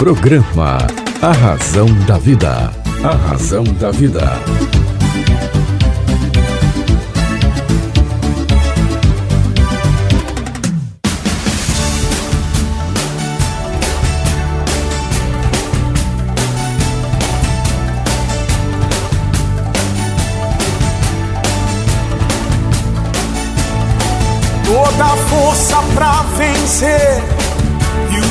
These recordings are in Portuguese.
Programa A Razão da Vida. A Razão da Vida. Toda força pra vencer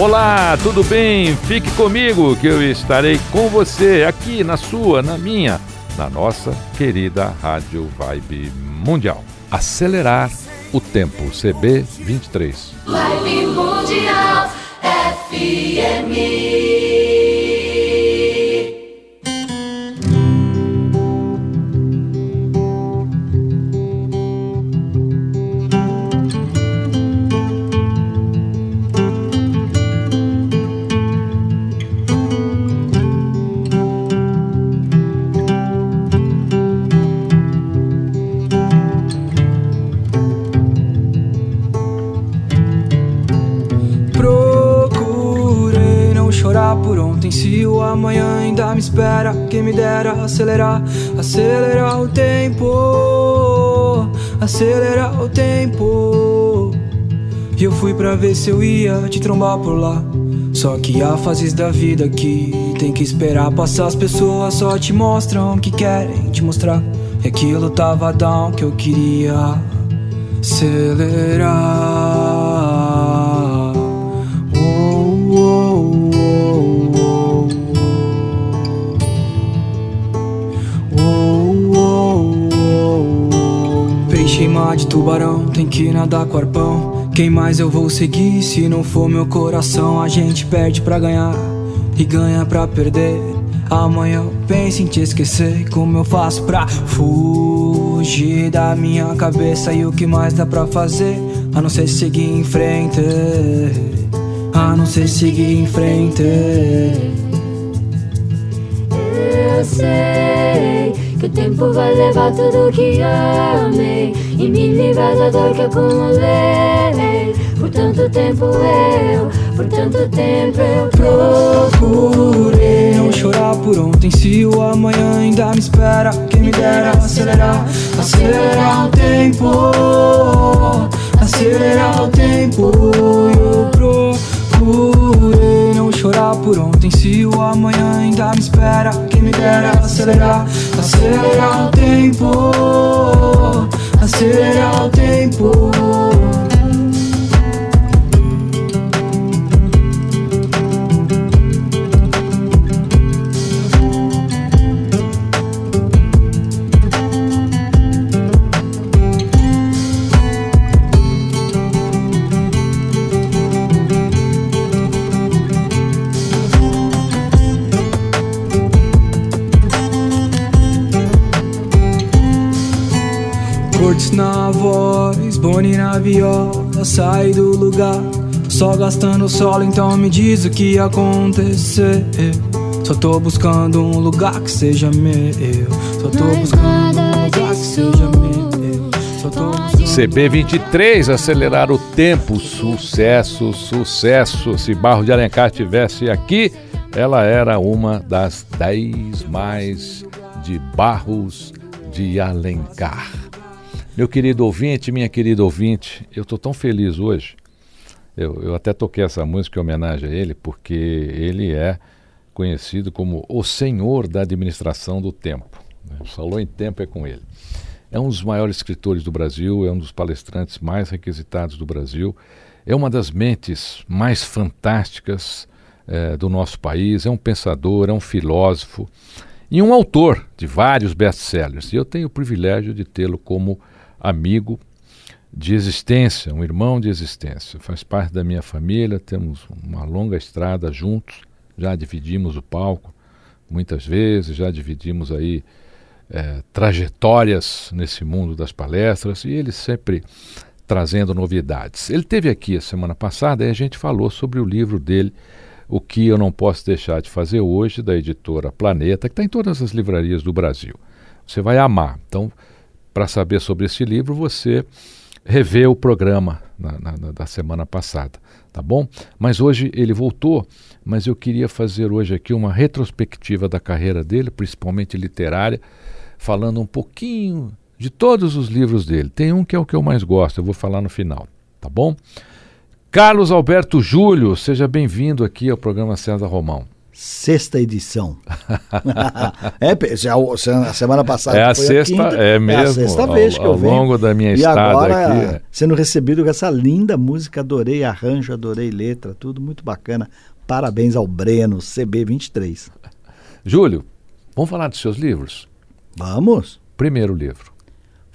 Olá, tudo bem? Fique comigo que eu estarei com você aqui na sua, na minha, na nossa querida Rádio Vibe Mundial. Acelerar o tempo CB 23. Vibe Mundial FM. Amanhã ainda me espera. Quem me dera acelerar Acelerar o tempo. Acelerar o tempo. E eu fui pra ver se eu ia te trombar por lá. Só que há fases da vida que tem que esperar. Passar As pessoas só te mostram o que querem te mostrar. E aquilo tava down que eu queria acelerar mar de tubarão, tem que nadar com arpão. Quem mais eu vou seguir se não for meu coração? A gente perde pra ganhar e ganha pra perder. Amanhã eu penso em te esquecer. Como eu faço pra fugir da minha cabeça? E o que mais dá pra fazer? A não ser seguir em frente. A não ser seguir em frente. Eu sei que o tempo vai levar tudo que amei. E me livrar da dor que acumulei. Por tanto tempo eu, por tanto tempo eu Procurei. Não chorar por ontem Se o amanhã ainda me espera. Quem me dera acelerar Acelerar o tempo. Acelerar o tempo. Eu procurei. Não chorar por ontem Se o amanhã ainda me espera. Quem me dera acelerar Acelerar o tempo. Acelerar o tempo Boni na viola, sai do lugar. Só gastando solo, então me diz o que ia acontecer. Só tô buscando um lugar que seja meu. Só tô Mas buscando um lugar que seja meu. Só tô buscando. CB23, acelerar o tempo, sucesso, sucesso. Se Barro de Alencar tivesse aqui, ela era uma das 10 mais de Barros de Alencar. Meu querido ouvinte, minha querida ouvinte, eu estou tão feliz hoje. Eu, eu até toquei essa música em homenagem a ele, porque ele é conhecido como o senhor da administração do tempo. né? Falou em tempo é com ele. É um dos maiores escritores do Brasil, é um dos palestrantes mais requisitados do Brasil, é uma das mentes mais fantásticas eh, do nosso país, é um pensador, é um filósofo. e um autor de vários best-sellers. E eu tenho o privilégio de tê-lo como amigo de existência, um irmão de existência. Faz parte da minha família, temos uma longa estrada juntos, já dividimos o palco muitas vezes, já dividimos aí é, trajetórias nesse mundo das palestras e ele sempre trazendo novidades. Ele teve aqui a semana passada e a gente falou sobre o livro dele, O que eu não posso deixar de fazer hoje, da editora Planeta, que está em todas as livrarias do Brasil. Você vai amar. Então, para saber sobre esse livro, você revê o programa na, na, da semana passada, tá bom? Mas hoje ele voltou, mas eu queria fazer hoje aqui uma retrospectiva da carreira dele, principalmente literária, falando um pouquinho de todos os livros dele. Tem um que é o que eu mais gosto, eu vou falar no final, tá bom? Carlos Alberto Júlio, seja bem-vindo aqui ao programa César Romão sexta edição. é, já, a semana passada é a sexta, a quinta, é mesmo. É a sexta vez que ao, eu venho. Ao longo da minha e estada agora, aqui. É. sendo recebido com essa linda música, adorei arranjo, adorei letra, tudo muito bacana. Parabéns ao Breno, CB23. Júlio, vamos falar dos seus livros? Vamos. Primeiro livro.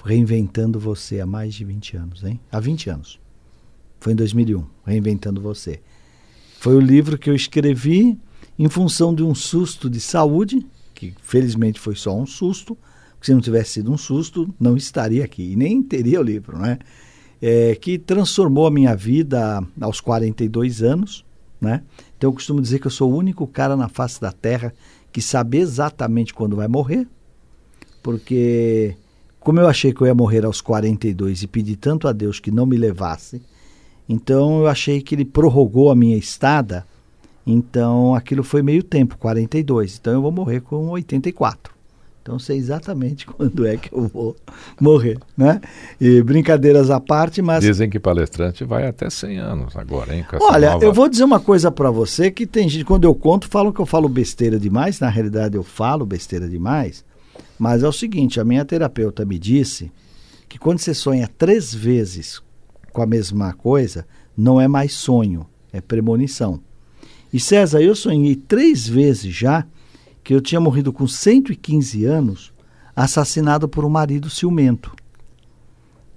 Reinventando Você há mais de 20 anos, hein? Há 20 anos. Foi em 2001, Reinventando Você. Foi o livro que eu escrevi em função de um susto de saúde, que felizmente foi só um susto, porque se não tivesse sido um susto, não estaria aqui e nem teria o livro, né? É, que transformou a minha vida aos 42 anos, né? Então eu costumo dizer que eu sou o único cara na face da Terra que sabe exatamente quando vai morrer, porque como eu achei que eu ia morrer aos 42 e pedi tanto a Deus que não me levasse, então eu achei que ele prorrogou a minha estada então aquilo foi meio tempo, 42. Então eu vou morrer com 84. Então sei exatamente quando é que eu vou morrer, né? E brincadeiras à parte, mas dizem que palestrante vai até 100 anos agora, hein? Olha, nova... eu vou dizer uma coisa para você que tem gente quando eu conto falam que eu falo besteira demais. Na realidade eu falo besteira demais. Mas é o seguinte, a minha terapeuta me disse que quando você sonha três vezes com a mesma coisa, não é mais sonho, é premonição. E César, eu sonhei três vezes já que eu tinha morrido com 115 anos, assassinado por um marido ciumento.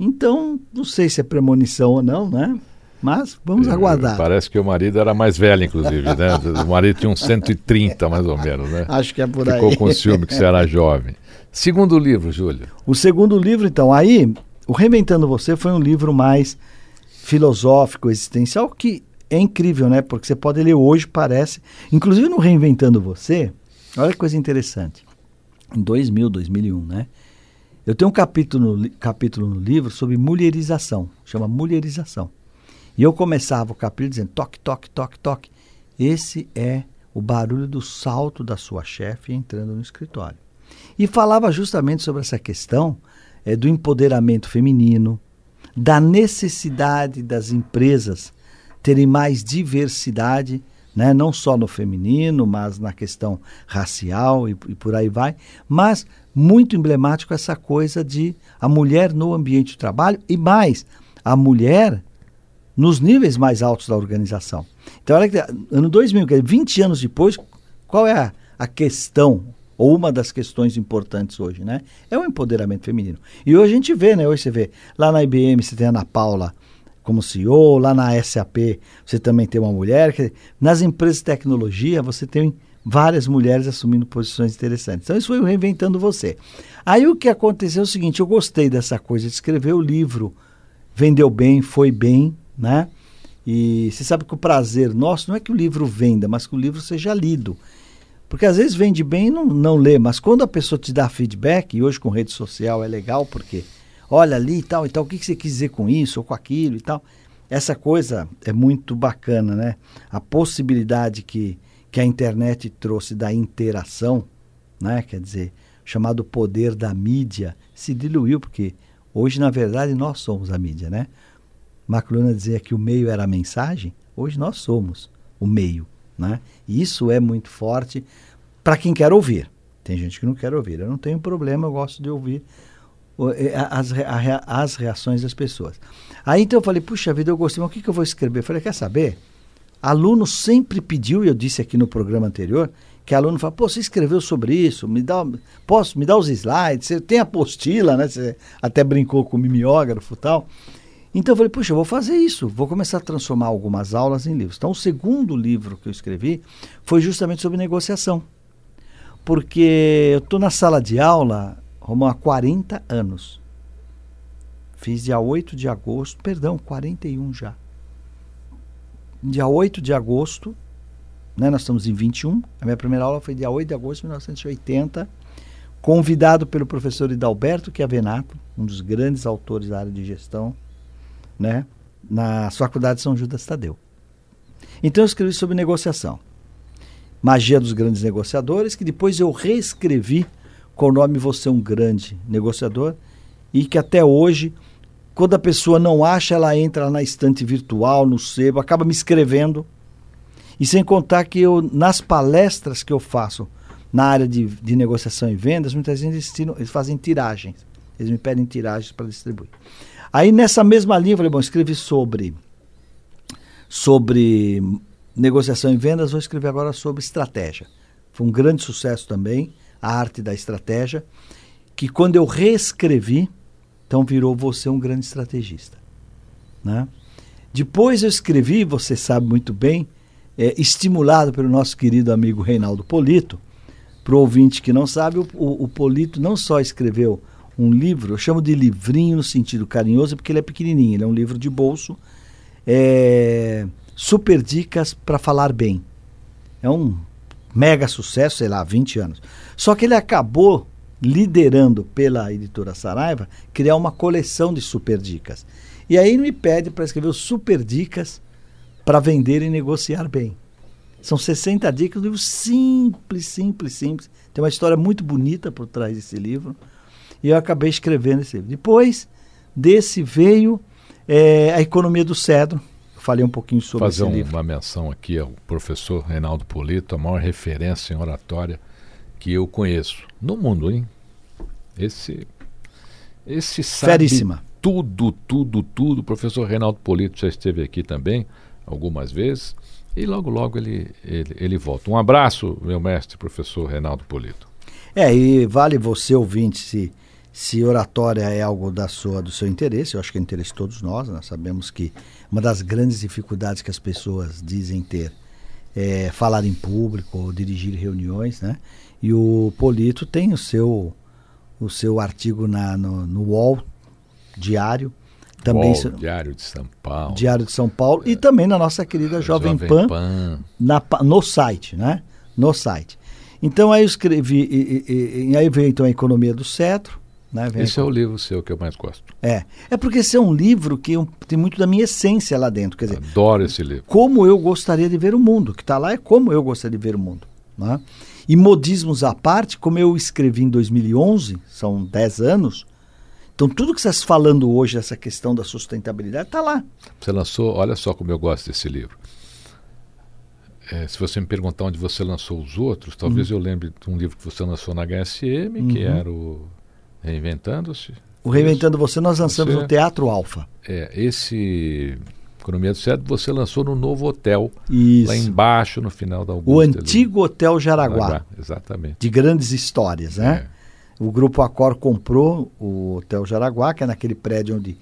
Então, não sei se é premonição ou não, né? Mas vamos é, aguardar. Parece que o marido era mais velho, inclusive, né? O marido tinha uns 130, mais ou menos, né? Acho que é por Ficou aí. Ficou com ciúme que você era jovem. Segundo livro, Júlio. O segundo livro, então, aí, o Reinventando Você foi um livro mais filosófico, existencial, que é incrível, né? Porque você pode ler hoje, parece. Inclusive no Reinventando Você, olha que coisa interessante. Em 2000, 2001, né? Eu tenho um capítulo no, capítulo no livro sobre mulherização, chama Mulherização. E eu começava o capítulo dizendo toque, toque, toque, toque. Esse é o barulho do salto da sua chefe entrando no escritório. E falava justamente sobre essa questão é, do empoderamento feminino, da necessidade das empresas terem mais diversidade, né? não só no feminino, mas na questão racial e, e por aí vai. Mas muito emblemático essa coisa de a mulher no ambiente de trabalho e mais, a mulher nos níveis mais altos da organização. Então, olha que ano 2000, 20 anos depois, qual é a, a questão ou uma das questões importantes hoje, né? É o empoderamento feminino. E hoje a gente vê, né? Hoje você vê, lá na IBM você tem a Ana Paula como CEO, lá na SAP você também tem uma mulher. Nas empresas de tecnologia você tem várias mulheres assumindo posições interessantes. Então isso foi Reinventando Você. Aí o que aconteceu é o seguinte, eu gostei dessa coisa de escrever o livro, vendeu bem, foi bem, né? E você sabe que o prazer nosso não é que o livro venda, mas que o livro seja lido. Porque às vezes vende bem e não, não lê, mas quando a pessoa te dá feedback, e hoje com rede social é legal porque olha ali e tal e tal, o que, você quis dizer com isso ou com aquilo e tal. Essa coisa é muito bacana, né? A possibilidade que, que a internet trouxe da interação, né? Quer dizer, chamado poder da mídia, se diluiu, porque hoje, na verdade, nós somos a mídia, né? Macluna dizia que o meio era a mensagem, hoje nós somos o meio, né? E isso é muito forte para quem quer ouvir. Tem gente que não quer ouvir. Eu não tenho problema, eu gosto de ouvir as, as reações das pessoas. Aí então eu falei, puxa vida, eu gostei, mas o que, que eu vou escrever? Eu falei, quer saber? Aluno sempre pediu, e eu disse aqui no programa anterior, que aluno fala, pô, você escreveu sobre isso, me dá, posso, me dá os slides, você tem apostila, né? Você até brincou com o mimeógrafo e tal. Então eu falei, puxa, eu vou fazer isso, vou começar a transformar algumas aulas em livros. Então o segundo livro que eu escrevi foi justamente sobre negociação. Porque eu estou na sala de aula, Romão, há 40 anos. Fiz dia 8 de agosto, perdão, 41 já. Dia 8 de agosto, né, nós estamos em 21, a minha primeira aula foi dia 8 de agosto de 1980, convidado pelo professor Hidalberto Chiavenato, um dos grandes autores da área de gestão, né, na Faculdade de São Judas Tadeu. Então eu escrevi sobre negociação. Magia dos Grandes Negociadores, que depois eu reescrevi com o nome Você é um Grande Negociador, e que até hoje, quando a pessoa não acha, ela entra na estante virtual, no sebo, acaba me escrevendo. E sem contar que eu, nas palestras que eu faço na área de, de negociação e vendas, muitas vezes eles, tiram, eles fazem tiragens. Eles me pedem tiragens para distribuir. Aí nessa mesma linha, eu falei, bom, escrevi sobre sobre negociação e vendas, vou escrever agora sobre estratégia. Foi um grande sucesso também, a arte da estratégia, que quando eu reescrevi, então virou você um grande estrategista. Né? Depois eu escrevi, você sabe muito bem, é, estimulado pelo nosso querido amigo Reinaldo Polito, para o ouvinte que não sabe, o, o, o Polito não só escreveu um livro, eu chamo de livrinho no sentido carinhoso, porque ele é pequenininho, ele é um livro de bolso. É, super dicas para falar bem. É um mega sucesso, sei lá, 20 anos. Só que ele acabou liderando pela editora Saraiva criar uma coleção de super dicas. E aí ele me pede para escrever super dicas para vender e negociar bem. São 60 dicas, um livro simples, simples, simples. Tem uma história muito bonita por trás desse livro. E eu acabei escrevendo esse livro. Depois desse veio é, A Economia do Cedro. Falei um pouquinho sobre Fazer esse um, livro. uma menção aqui ao professor Reinaldo Polito, a maior referência em oratória que eu conheço. No mundo, hein? Esse, esse sabe Feríssima. tudo, tudo, tudo. O professor Reinaldo Polito já esteve aqui também algumas vezes. E logo, logo ele, ele, ele volta. Um abraço, meu mestre, professor Reinaldo Polito. É, e vale você, ouvinte, se, se oratória é algo da sua, do seu interesse, eu acho que é interesse de todos nós, nós sabemos que uma das grandes dificuldades que as pessoas dizem ter é falar em público ou dirigir reuniões, né? E o Polito tem o seu, o seu artigo na, no, no UOL diário, também UOL, Diário de São Paulo. Diário de São Paulo e também na nossa querida Jovem, Pan, Pan. na no site, né? No site. Então aí eu escrevi, e, e- e- e aí veio então a economia do cetro, né? Vem Esse é o livro seu que eu mais gosto. é. É porque esse é um livro que eu- tem muito da minha essência lá dentro. Quer dizer, Adoro esse livro. como eu gostaria de ver o mundo. O que está lá é como eu gostaria de ver o mundo. Né? E modismos à parte, como eu escrevi em 2011, são 10 anos, então tudo que você está falando hoje, essa questão da sustentabilidade, está lá. Você lançou, olha só como eu gosto desse livro. É, se você me perguntar onde você lançou os outros, Uhum. talvez eu lembre de um livro que você lançou na HSM, que era o Reinventando-se. O Reinventando Você, nós lançamos Você- no Teatro Alfa. É, esse Economia do Certo você lançou no novo hotel, Isso. lá embaixo, no final da Augusta. O ali. antigo Hotel Jaraguá, Exatamente. de grandes histórias, né? O Grupo Acor comprou o Hotel Jaraguá, que é naquele prédio onde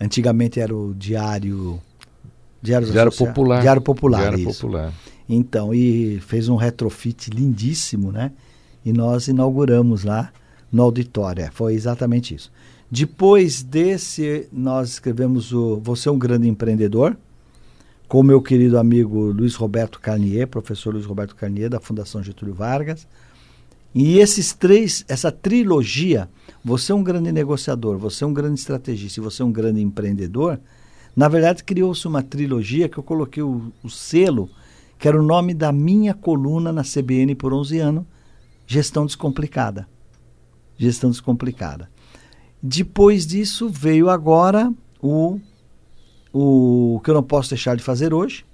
antigamente era o Diário... Diário, Diário Popular. Diário Popular, Diário isso. Popular. Então, e fez um retrofit lindíssimo, né? E nós inauguramos lá no auditório. É, foi exatamente isso. Depois desse, nós escrevemos o Você é um Grande Empreendedor, com meu querido amigo Luiz Roberto Carnier, professor Luiz Roberto Carnier, da Fundação Getúlio Vargas. E esses três, essa trilogia, Você é um grande negociador, Você é um grande estrategista e Você é um grande empreendedor, na verdade criou-se uma trilogia que eu coloquei o, o selo que era o nome da minha coluna na CBN por 11 anos, Gestão Descomplicada. Gestão Descomplicada. Depois disso veio agora o, o que eu não posso deixar de fazer hoje.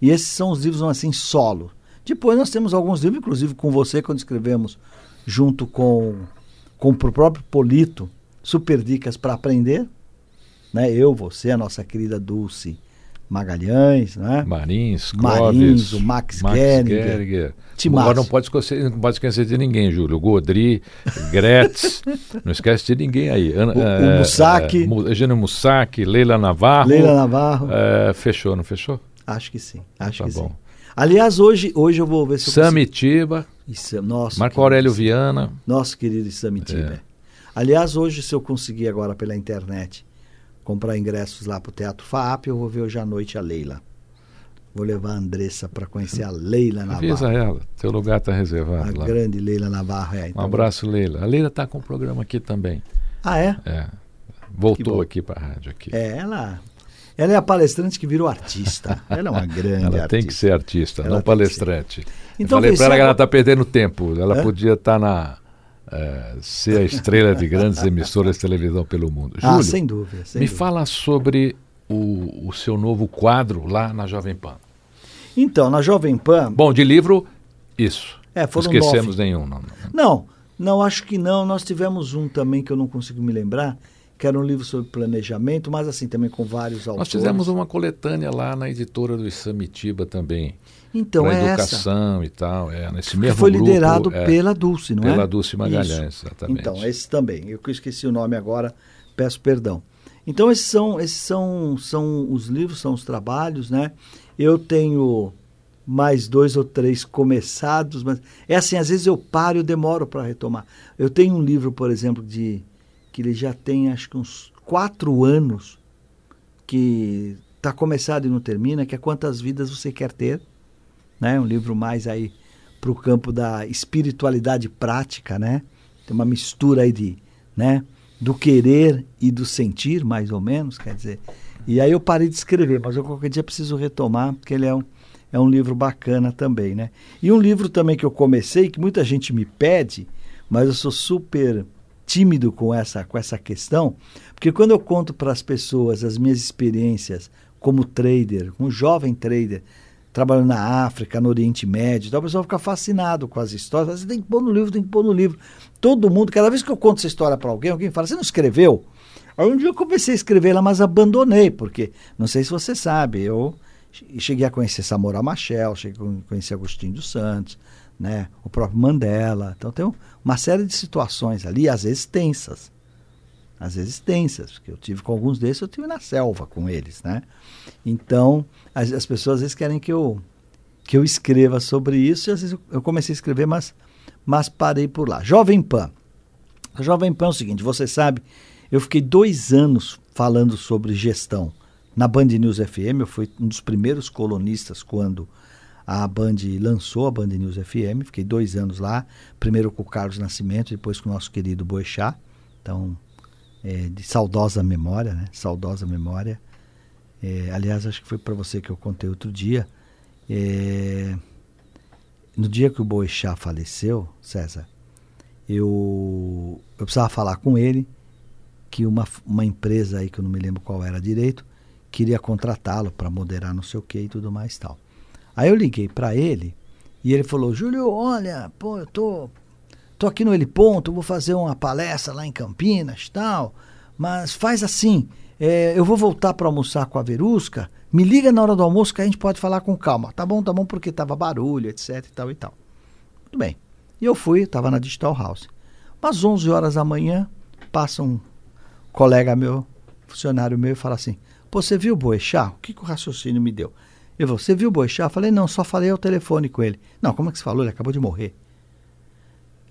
E esses são os livros assim solo. Depois nós temos alguns livros, inclusive com você, quando escrevemos junto com, com o próprio Polito, Super Dicas para Aprender. Né? Eu, você, a nossa querida Dulce, Magalhães, né? Marins, Marins, Clóvis, o Max. Gehringer. Timaço. Agora não pode esquecer, não pode esquecer de ninguém, Júlio. Godri, Gretz, não esquece de ninguém aí. Ana- O- o eh, Mussac. Mu- Eugênio Mussac, Leila Navarro. Leila Navarro. Eh, fechou, não fechou? Acho que sim, acho Tá que bom. sim. Aliás, hoje, hoje eu vou ver se eu Samitiba. Isso, nossa, Marco querido, Aurélio Viana. Nosso querido Samitiba. É. Aliás, hoje, se eu conseguir agora pela internet comprar ingressos lá pro Teatro FAP, eu vou ver hoje à noite a Leila. Vou levar a Andressa para conhecer a Leila Avisa Navarro. ela, teu lugar está A reservado lá. grande Leila Navarro. É, Um então- abraço, Leila. A Leila está com o programa aqui também. Ah, é? É. Voltou aqui para a rádio aqui. É, ela, ela é a palestrante que virou artista. Ela é uma grande Ela artista. tem que ser artista, Ela não palestrante. Então, Eu falei para ela que ela está perdendo tempo. Ela Hã? podia estar na. Eh, ser a estrela de grandes emissoras de televisão pelo mundo. Ah, Júlio, sem dúvida. sem me dúvida. fala sobre o, o seu novo quadro lá na Jovem Pan. Então, na Jovem Pan. Bom, de livro, isso. É, foram não esquecemos nove. nenhum. Não, não. Não, não, acho que não. Nós tivemos um também que eu não consigo me lembrar, que era um livro sobre planejamento, mas assim, também com vários autores. Nós fizemos uma coletânea lá na editora do Isamitiba também. Então, é essa. educação e tal. É, nesse Que mesmo foi grupo, liderado é, pela Dulce, não é? pela Dulce Magalhães, Isso. exatamente. Então, esse também. Eu que esqueci o nome agora, peço perdão. Então, esses são, esses são, são os livros, são os trabalhos, né? Eu tenho mais dois ou três começados, mas é assim, às vezes eu paro e eu demoro para retomar. Eu tenho um livro, por exemplo, de que ele já tem acho que uns quatro anos que está começado e não termina, que é Quantas Vidas Você Quer Ter, né? Um livro mais aí para o campo da espiritualidade prática, né? Tem uma mistura aí de, né? Do querer e do sentir, mais ou menos, quer dizer. E aí eu parei de escrever, mas eu qualquer dia preciso retomar, porque ele é um, é um livro bacana também, né? E um livro também que eu comecei, que muita gente me pede, mas eu sou super tímido com essa, com essa questão, porque quando eu conto para as pessoas as minhas experiências como trader, como jovem trader, trabalhando na África, no Oriente Médio, então o pessoal fica fascinado com as histórias. Você tem que pôr no livro, tem que pôr no livro. Todo mundo, cada vez que eu conto essa história para alguém, alguém fala: Você não escreveu? Aí um dia eu comecei a escrever ela, mas abandonei, porque não sei se você sabe, eu cheguei a conhecer Samora Machel, cheguei a conhecer Agostinho dos Santos, né, o próprio Mandela. Então tem uma série de situações ali, às vezes tensas. Às vezes tensas, porque eu tive com alguns desses, eu tive na selva com eles, né? Então, as, as pessoas às vezes querem que eu que eu escreva sobre isso, e às vezes eu, comecei a escrever, mas mas parei por lá. Jovem Pan. A Jovem Pan é o seguinte, você sabe, eu fiquei dois anos falando sobre gestão na Band News FM. Eu fui um dos primeiros colunistas quando a Band lançou a Band News FM. Fiquei dois anos lá, primeiro com o Carlos Nascimento, depois com o nosso querido Boechat. Então, é, de saudosa memória, né? Saudosa memória. É, aliás, acho que foi para você que eu contei outro dia. É, no dia que o Boechat faleceu, César, eu, eu precisava falar com ele que uma, uma empresa aí que eu não me lembro qual era direito queria contratá-lo para moderar não sei o que e tudo mais tal. Aí eu liguei para ele e ele falou: Júlio, olha, pô, eu tô, tô aqui no Heliponto, vou fazer uma palestra lá em Campinas tal, mas faz assim, é, eu vou voltar para almoçar com a Verusca, me liga na hora do almoço que a gente pode falar com calma. Tá bom, tá bom, porque tava barulho, etc e tal e tal. Tudo bem. E eu fui, estava na Digital House. Mas 11 horas da manhã, passa um colega meu, funcionário meu, e fala assim: você viu o Boechat? O que, que o raciocínio me deu? Ele falou: Você viu o Boechat? Eu falei: Não, só falei ao telefone com ele. Não, como é que você falou? Ele acabou de morrer.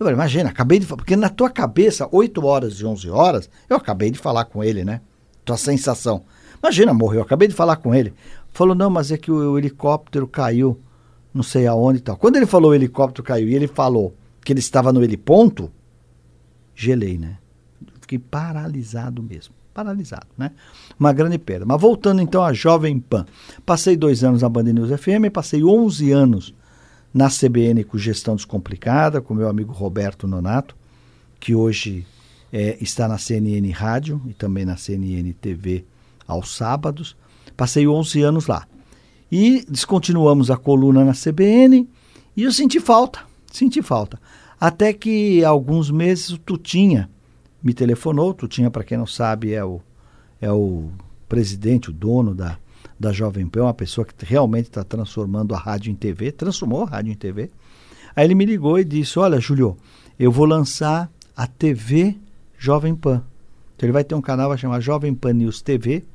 Eu falei: Imagina, acabei de. Porque na tua cabeça, 8 horas e 11 horas, eu acabei de falar com ele, né? Tua sensação. Imagina, morreu, eu acabei de falar com ele. Falou: Não, mas é que o, o helicóptero caiu, não sei aonde e tal. Quando ele falou o helicóptero caiu e ele falou que ele estava no heliponto, gelei, né? Fiquei paralisado mesmo. Paralisado, né? Uma grande perda. Mas voltando então à Jovem Pan. Passei dois anos na Band News FM, passei 11 anos na CBN com Gestão Descomplicada, com meu amigo Roberto Nonato, que hoje é, está na CNN Rádio e também na CNN TV aos sábados. Passei 11 anos lá. E descontinuamos a coluna na CBN e eu senti falta, senti falta. Até que alguns meses o Tutinha me telefonou. Tutinha, para quem não sabe, é o, é o presidente, o dono da, da Jovem Pan, uma pessoa que realmente está transformando a rádio em TV, transformou a rádio em TV. Aí ele me ligou e disse: Olha, Júlio, eu vou lançar a TV Jovem Pan. Então ele vai ter um canal, vai chamar Jovem Pan News TV,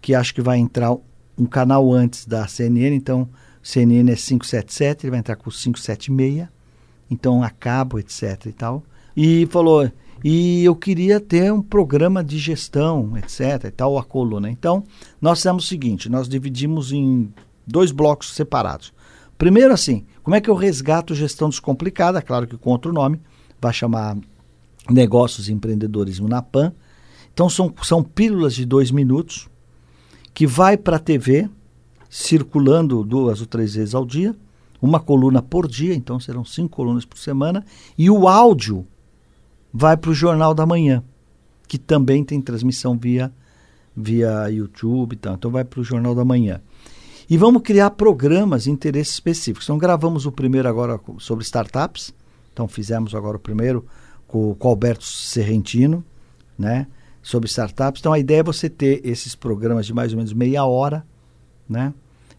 que acho que vai entrar um canal antes da CNN, então CNN é 577, ele vai entrar com 576, então a cabo, etc e tal. E falou, e eu queria ter um programa de gestão, etc e tal, a coluna. Então, nós fizemos o seguinte, nós dividimos em dois blocos separados. Primeiro assim, como é que eu resgato gestão descomplicada? Claro que com outro nome, vai chamar Negócios e Empreendedorismo na PAN. Então são, são pílulas de dois minutos que vai para a TV, circulando duas ou três vezes ao dia, uma coluna por dia, então serão cinco colunas por semana, e o áudio vai para o Jornal da Manhã, que também tem transmissão via, via YouTube, tá? então vai para o Jornal da Manhã. E vamos criar programas de interesse específicos. Então gravamos o primeiro agora sobre startups, então fizemos agora o primeiro com, com o Alberto Serrentino, né? Sobre startups. Então a ideia é você ter esses programas de mais ou menos meia hora, né?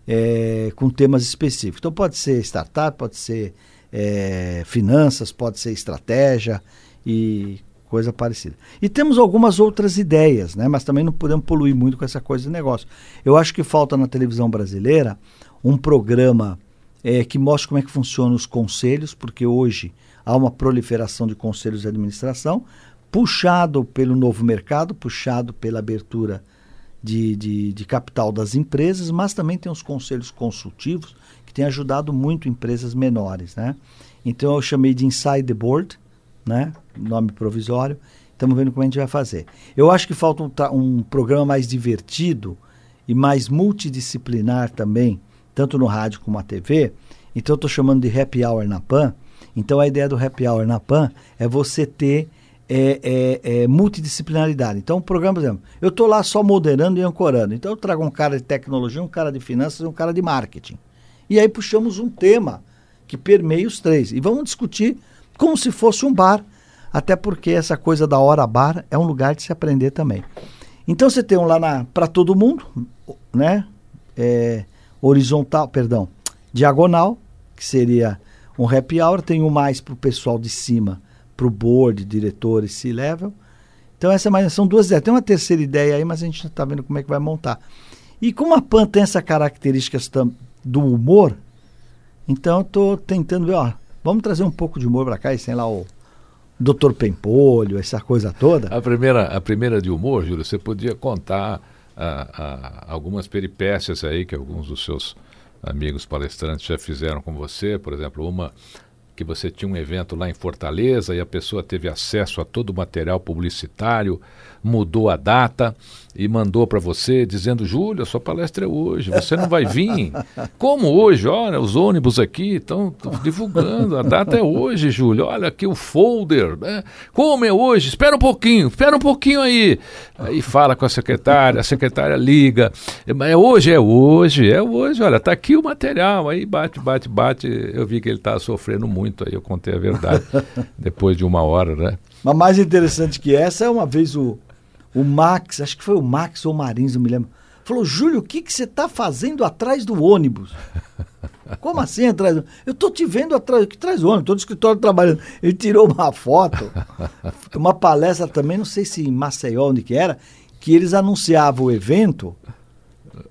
É, com temas específicos. Então pode ser startup, pode ser é, finanças, pode ser estratégia e coisa parecida. E temos algumas outras ideias, né? mas também não podemos poluir muito com essa coisa de negócio. Eu acho que falta na televisão brasileira um programa é, que mostre como é que funcionam os conselhos, porque hoje há uma proliferação de conselhos de administração, puxado pelo novo mercado, puxado pela abertura de, de, de, capital das empresas, mas também tem os conselhos consultivos que têm ajudado muito empresas menores. Né? Então eu chamei de Inside the Board, né? Nome provisório. Estamos vendo como a gente vai fazer. Eu acho que falta um, um programa mais divertido e mais multidisciplinar também, tanto no rádio como na TV. Então eu estou chamando de Happy Hour na PAN, então a ideia do happy hour na PAN é você ter é, é, é, multidisciplinaridade. Então, o programa, por exemplo, eu estou lá só moderando e ancorando. Então, eu trago um cara de tecnologia, um cara de finanças e um cara de marketing. E aí puxamos um tema que permeia os três. E vamos discutir como se fosse um bar, até porque essa coisa da hora bar é um lugar de se aprender também. Então, você tem um lá para todo mundo, né? É, horizontal, perdão, diagonal, que seria um happy hour, tem um mais para o pessoal de cima, para o board, diretores, C-level. Então essa é mais, são duas ideias. Tem uma terceira ideia aí, mas a gente está vendo como é que vai montar. E como a PAN tem essa característica do humor, então eu estou tentando ver, ó, vamos trazer um pouco de humor para cá, e sem lá o Dr. Pempolho, essa coisa toda. A primeira, a primeira de humor, Júlio, você podia contar ah, ah, algumas peripécias aí que alguns dos seus amigos palestrantes já fizeram com você, por exemplo, uma que você tinha um evento lá em Fortaleza e a pessoa teve acesso a todo o material publicitário, mudou a data e mandou para você dizendo: Júlio, a sua palestra é hoje, você não vai vir. Como hoje? Olha, os ônibus aqui estão divulgando, a data é hoje, Júlio. Olha aqui o folder. Né? Como é hoje? Espera um pouquinho, espera um pouquinho aí. Aí fala com a secretária, a secretária liga. É hoje, é hoje, é hoje. Olha, está aqui o material. Aí bate, bate, bate. Eu vi que ele está sofrendo muito, aí eu contei a verdade depois de uma hora, né? Mas mais interessante que essa é uma vez o, o Max, acho que foi o Max ou o Marins, não me lembro. Falou, Júlio, o que, que você está fazendo atrás do ônibus? Como assim atrás do Eu estou te vendo atrás, que traz do ônibus, estou no escritório trabalhando. Ele tirou uma foto, uma palestra também, não sei se em Maceió, onde que era, que eles anunciavam o evento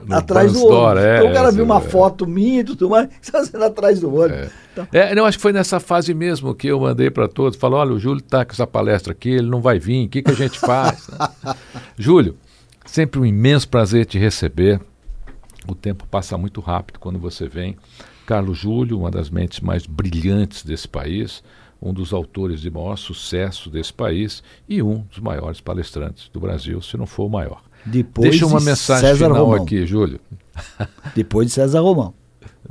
no atrás do ônibus. É, então o cara viu uma é. foto minha e tudo mais, fazendo atrás do ônibus. É. Então. É, eu acho que foi nessa fase mesmo que eu mandei para todos, falou, olha, o Júlio está com essa palestra aqui, ele não vai vir, o que, que a gente faz? Júlio, sempre um imenso prazer te receber. O tempo passa muito rápido quando você vem. Carlos Júlio, uma das mentes mais brilhantes desse país, um dos autores de maior sucesso desse país e um dos maiores palestrantes do Brasil, se não for o maior. Depois Deixa uma mensagem César final Romão. aqui, Júlio. Depois de César Romão.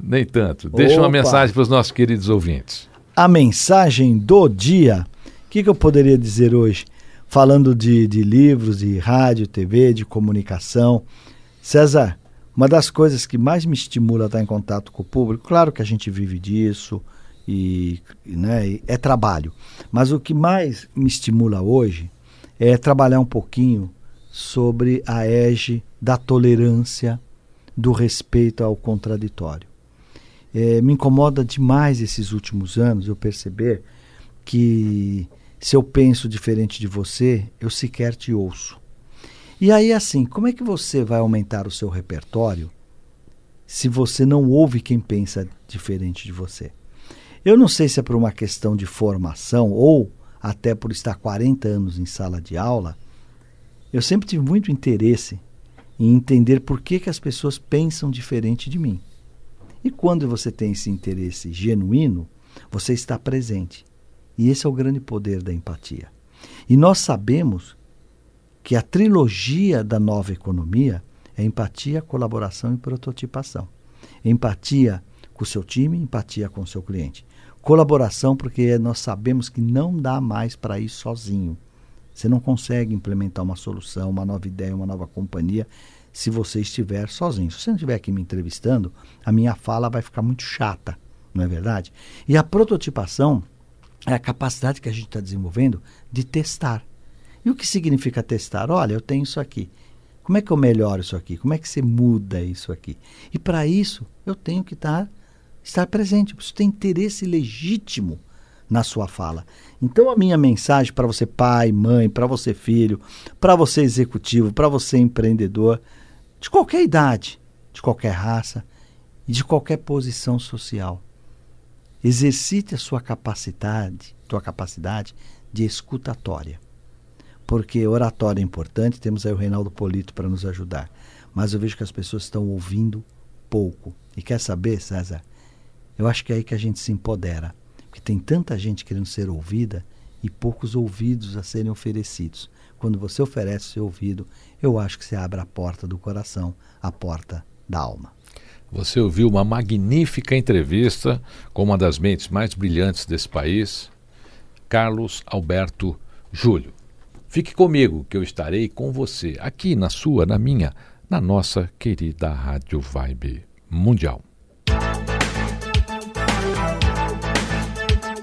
Nem tanto. Deixa Opa. uma mensagem para os nossos queridos ouvintes. A mensagem do dia. O que, que eu poderia dizer hoje? Falando de, de livros, de rádio, TV, de comunicação. César, uma das coisas que mais me estimula a estar em contato com o público, claro que a gente vive disso e né, é trabalho, mas o que mais me estimula hoje é trabalhar um pouquinho sobre a ege da tolerância, do respeito ao contraditório. É, me incomoda demais esses últimos anos eu perceber que se eu penso diferente de você, eu sequer te ouço. E aí, assim, como é que você vai aumentar o seu repertório se você não ouve quem pensa diferente de você? Eu não sei se é por uma questão de formação ou até por estar 40 anos em sala de aula, eu sempre tive muito interesse em entender por que, que as pessoas pensam diferente de mim. E quando você tem esse interesse genuíno, você está presente. E esse é o grande poder da empatia. E nós sabemos que a trilogia da nova economia é empatia, colaboração e prototipação. Empatia com o seu time, empatia com o seu cliente. Colaboração, porque nós sabemos que não dá mais para ir sozinho. Você não consegue implementar uma solução, uma nova ideia, uma nova companhia se você estiver sozinho. Se você não estiver aqui me entrevistando, a minha fala vai ficar muito chata, não é verdade? E a prototipação é a capacidade que a gente está desenvolvendo de testar. E o que significa testar? Olha, eu tenho isso aqui. Como é que eu melhoro isso aqui? Como é que você muda isso aqui? E para isso, eu tenho que estar, estar presente. Você tem interesse legítimo na sua fala. Então a minha mensagem para você pai, mãe, para você filho, para você executivo, para você empreendedor, de qualquer idade, de qualquer raça e de qualquer posição social. Exercite a sua capacidade, tua capacidade de escutatória. Porque oratória é importante, temos aí o Reinaldo Polito para nos ajudar. Mas eu vejo que as pessoas estão ouvindo pouco. E quer saber, César? Eu acho que é aí que a gente se empodera. Porque tem tanta gente querendo ser ouvida e poucos ouvidos a serem oferecidos. Quando você oferece o seu ouvido, eu acho que você abre a porta do coração, a porta da alma. Você ouviu uma magnífica entrevista com uma das mentes mais brilhantes desse país, Carlos Alberto Júlio. Fique comigo, que eu estarei com você, aqui na sua, na minha, na nossa querida Rádio Vibe Mundial.